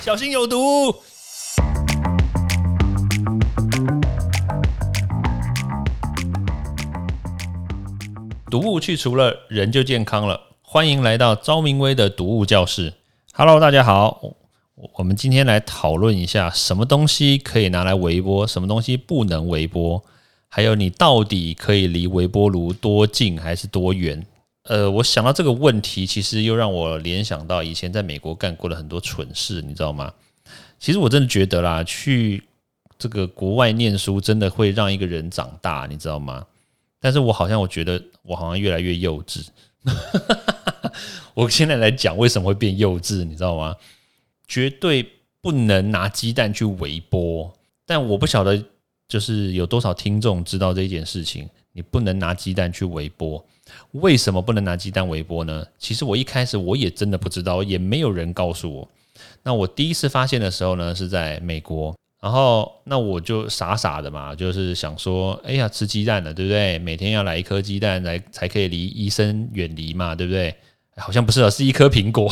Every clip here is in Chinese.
小心有毒。毒物去除了，人就健康了。欢迎来到昭明威的毒物教室。Hello，大家好，我我们今天来讨论一下，什么东西可以拿来微波，什么东西不能微波，还有你到底可以离微波炉多近还是多远？呃，我想到这个问题，其实又让我联想到以前在美国干过的很多蠢事，你知道吗？其实我真的觉得啦，去这个国外念书真的会让一个人长大，你知道吗？但是我好像我觉得我好像越来越幼稚。我现在来讲为什么会变幼稚，你知道吗？绝对不能拿鸡蛋去微波，但我不晓得就是有多少听众知道这件事情。你不能拿鸡蛋去微波，为什么不能拿鸡蛋微波呢？其实我一开始我也真的不知道，也没有人告诉我。那我第一次发现的时候呢，是在美国。然后，那我就傻傻的嘛，就是想说，哎呀，吃鸡蛋了，对不对？每天要来一颗鸡蛋，来才可以离医生远离嘛，对不对？好像不是啊，是一颗苹果。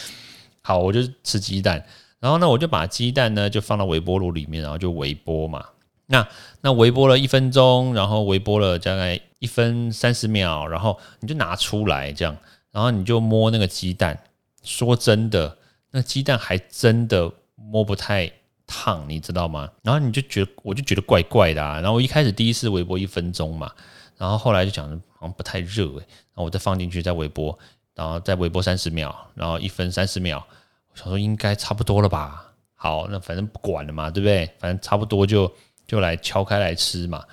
好，我就吃鸡蛋。然后呢，我就把鸡蛋呢就放到微波炉里面，然后就微波嘛。那那微波了一分钟，然后微波了大概一分三十秒，然后你就拿出来这样，然后你就摸那个鸡蛋。说真的，那鸡蛋还真的摸不太。烫，你知道吗？然后你就觉得，我就觉得怪怪的啊。然后我一开始第一次微波一分钟嘛，然后后来就讲好像不太热诶，然后我再放进去再微波，然后再微波三十秒，然后一分三十秒，我想说应该差不多了吧。好，那反正不管了嘛，对不对？反正差不多就就来敲开来吃嘛。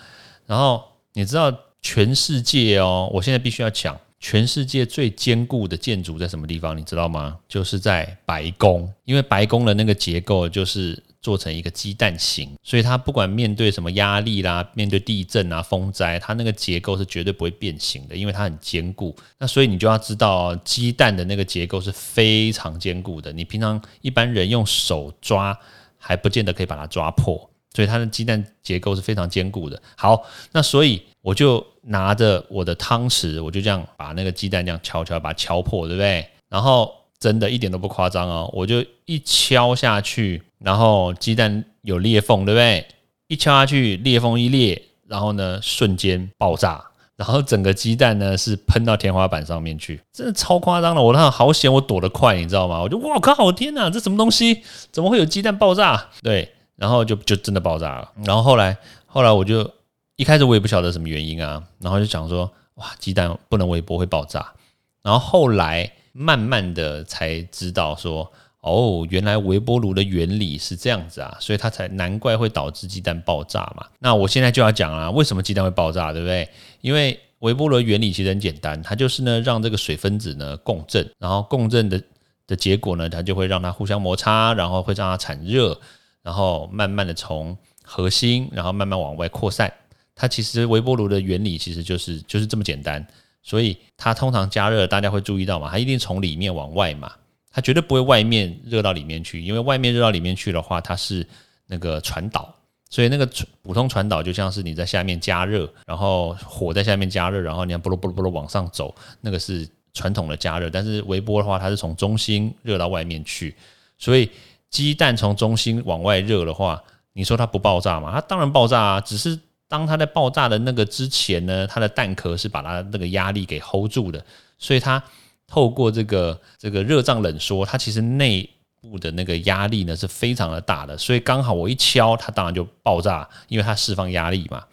然后你知道全世界哦，我现在必须要讲，全世界最坚固的建筑在什么地方？你知道吗？就是在白宫，因为白宫的那个结构就是。做成一个鸡蛋形，所以它不管面对什么压力啦，面对地震啊、风灾，它那个结构是绝对不会变形的，因为它很坚固。那所以你就要知道，鸡蛋的那个结构是非常坚固的。你平常一般人用手抓还不见得可以把它抓破，所以它的鸡蛋结构是非常坚固的。好，那所以我就拿着我的汤匙，我就这样把那个鸡蛋这样敲敲，把它敲破，对不对？然后真的一点都不夸张哦，我就一敲下去。然后鸡蛋有裂缝，对不对？一敲下去，裂缝一裂，然后呢，瞬间爆炸，然后整个鸡蛋呢是喷到天花板上面去，真的超夸张的。我那好险，我躲得快，你知道吗？我就哇靠，天哪，这什么东西？怎么会有鸡蛋爆炸？对，然后就就真的爆炸了。然后后来后来我就一开始我也不晓得什么原因啊，然后就想说哇，鸡蛋不能微波会爆炸。然后后来慢慢的才知道说。哦，原来微波炉的原理是这样子啊，所以它才难怪会导致鸡蛋爆炸嘛。那我现在就要讲啊，为什么鸡蛋会爆炸，对不对？因为微波炉原理其实很简单，它就是呢让这个水分子呢共振，然后共振的的结果呢，它就会让它互相摩擦，然后会让它产热，然后慢慢的从核心，然后慢慢往外扩散。它其实微波炉的原理其实就是就是这么简单，所以它通常加热，大家会注意到嘛，它一定从里面往外嘛。它绝对不会外面热到里面去，因为外面热到里面去的话，它是那个传导，所以那个普通传导就像是你在下面加热，然后火在下面加热，然后你要啵噜啵噜啵噜往上走，那个是传统的加热。但是微波的话，它是从中心热到外面去，所以鸡蛋从中心往外热的话，你说它不爆炸吗？它当然爆炸啊，只是当它在爆炸的那个之前呢，它的蛋壳是把它那个压力给 hold 住的，所以它。透过这个这个热胀冷缩，它其实内部的那个压力呢是非常的大的，所以刚好我一敲，它当然就爆炸，因为它释放压力嘛。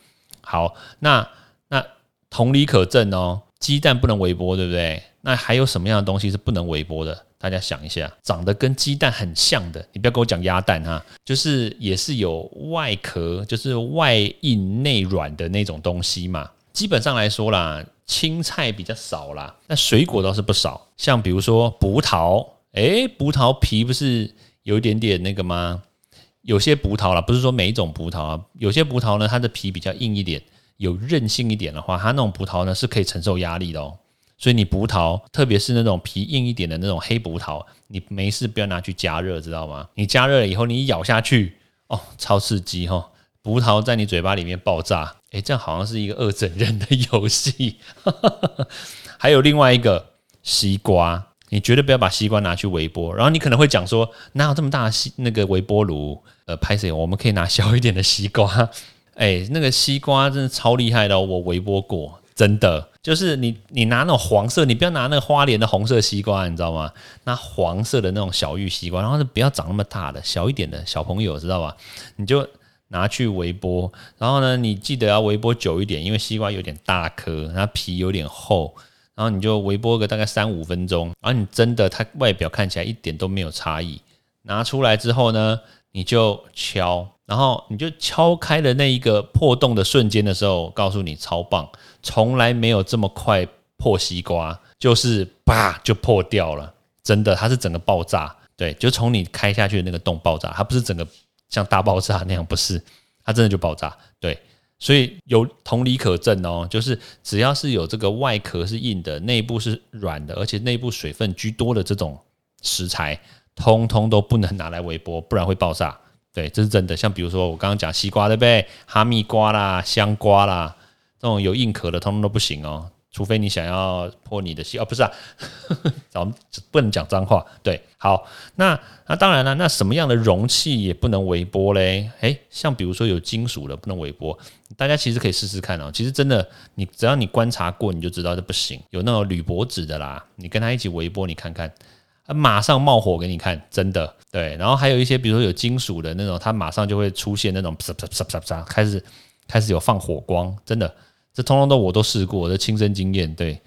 好，那那同理可证哦，鸡蛋不能微波，对不对？那还有什么样的东西是不能微波的？大家想一下，长得跟鸡蛋很像的，你不要跟我讲鸭蛋哈，就是也是有外壳，就是外硬内软的那种东西嘛。基本上来说啦。青菜比较少啦，那水果倒是不少，像比如说葡萄，诶，葡萄皮不是有一点点那个吗？有些葡萄啦，不是说每一种葡萄啊，有些葡萄呢，它的皮比较硬一点，有韧性一点的话，它那种葡萄呢是可以承受压力的哦。所以你葡萄，特别是那种皮硬一点的那种黑葡萄，你没事不要拿去加热，知道吗？你加热了以后，你一咬下去，哦，超刺激哈！葡萄在你嘴巴里面爆炸，诶，这样好像是一个二整人的游戏。还有另外一个西瓜，你绝对不要把西瓜拿去微波。然后你可能会讲说，哪有这么大的西那个微波炉？呃，拍谁？我们可以拿小一点的西瓜。哎，那个西瓜真的超厉害的，我微波过，真的。就是你你拿那种黄色，你不要拿那个花莲的红色西瓜，你知道吗？拿黄色的那种小玉西瓜，然后是不要长那么大的，小一点的小朋友知道吧？你就拿去微波，然后呢，你记得要微波久一点，因为西瓜有点大颗，它皮有点厚。然后你就微波个大概三五分钟，然后你真的它外表看起来一点都没有差异。拿出来之后呢，你就敲，然后你就敲开的那一个破洞的瞬间的时候，告诉你超棒，从来没有这么快破西瓜，就是啪就破掉了，真的，它是整个爆炸，对，就从你开下去的那个洞爆炸，它不是整个像大爆炸那样，不是，它真的就爆炸，对。所以有同理可证哦，就是只要是有这个外壳是硬的，内部是软的，而且内部水分居多的这种食材，通通都不能拿来微波，不然会爆炸。对，这是真的。像比如说我刚刚讲西瓜对不对？哈密瓜啦、香瓜啦，这种有硬壳的，通通都不行哦。除非你想要破你的西哦，不是啊，咱们不能讲脏话。对，好，那那当然了，那什么样的容器也不能微波嘞？诶，像比如说有金属的不能微波，大家其实可以试试看哦。其实真的，你只要你观察过，你就知道这不行。有那种铝箔纸的啦，你跟它一起微波，你看看，马上冒火给你看，真的。对，然后还有一些，比如说有金属的那种，它马上就会出现那种啪啪啪啪啪，开始开始有放火光，真的。这通通都我都试过，我的亲身经验，对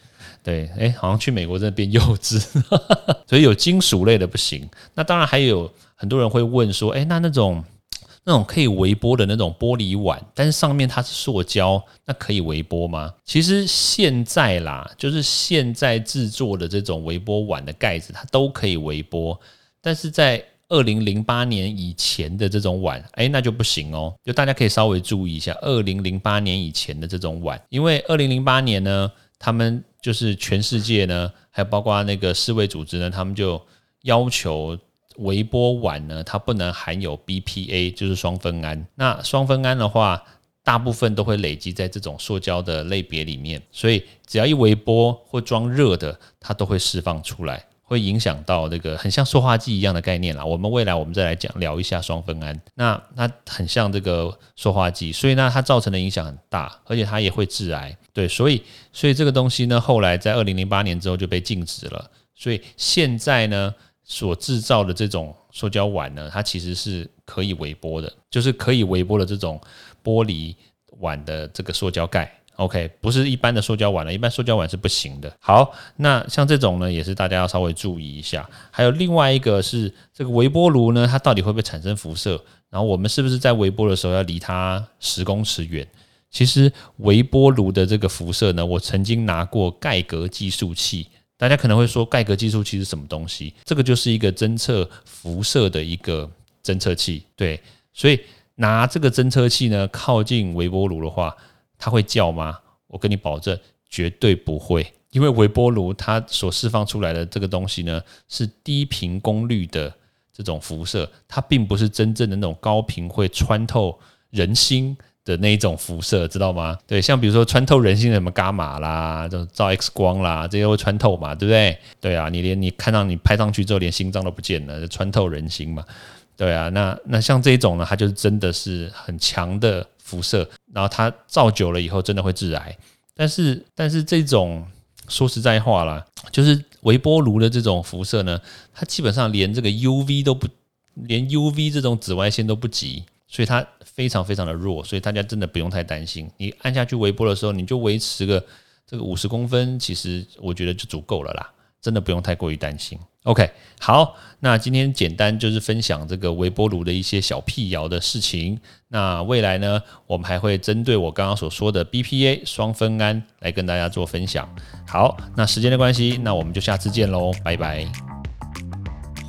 对，哎，好像去美国真的变幼稚，所以有金属类的不行。那当然还有很多人会问说，哎，那那种那种可以微波的那种玻璃碗，但是上面它是塑胶，那可以微波吗？其实现在啦，就是现在制作的这种微波碗的盖子，它都可以微波，但是在二零零八年以前的这种碗，哎，那就不行哦。就大家可以稍微注意一下，二零零八年以前的这种碗，因为二零零八年呢，他们就是全世界呢，还有包括那个世卫组织呢，他们就要求微波碗呢，它不能含有 BPA，就是双酚胺。那双酚胺的话，大部分都会累积在这种塑胶的类别里面，所以只要一微波或装热的，它都会释放出来。会影响到这个很像塑化剂一样的概念啦。我们未来我们再来讲聊一下双酚胺。那它很像这个塑化剂，所以呢它造成的影响很大，而且它也会致癌。对，所以所以这个东西呢，后来在二零零八年之后就被禁止了。所以现在呢所制造的这种塑胶碗呢，它其实是可以微波的，就是可以微波的这种玻璃碗的这个塑胶盖。OK，不是一般的塑胶碗了，一般塑胶碗是不行的。好，那像这种呢，也是大家要稍微注意一下。还有另外一个是这个微波炉呢，它到底会不会产生辐射？然后我们是不是在微波的时候要离它十公尺远？其实微波炉的这个辐射呢，我曾经拿过盖格计数器，大家可能会说盖格计数器是什么东西？这个就是一个侦测辐射的一个侦测器。对，所以拿这个侦测器呢靠近微波炉的话。它会叫吗？我跟你保证，绝对不会，因为微波炉它所释放出来的这个东西呢，是低频功率的这种辐射，它并不是真正的那种高频会穿透人心的那一种辐射，知道吗？对，像比如说穿透人心的什么伽马啦，这种照 X 光啦，这些会穿透嘛，对不对？对啊，你连你看到你拍上去之后，连心脏都不见了，就穿透人心嘛。对啊，那那像这一种呢，它就是真的是很强的辐射，然后它照久了以后真的会致癌。但是但是这种说实在话啦，就是微波炉的这种辐射呢，它基本上连这个 UV 都不，连 UV 这种紫外线都不及，所以它非常非常的弱，所以大家真的不用太担心。你按下去微波的时候，你就维持个这个五十公分，其实我觉得就足够了啦。真的不用太过于担心。OK，好，那今天简单就是分享这个微波炉的一些小辟谣的事情。那未来呢，我们还会针对我刚刚所说的 BPA 双酚胺来跟大家做分享。好，那时间的关系，那我们就下次见喽，拜拜。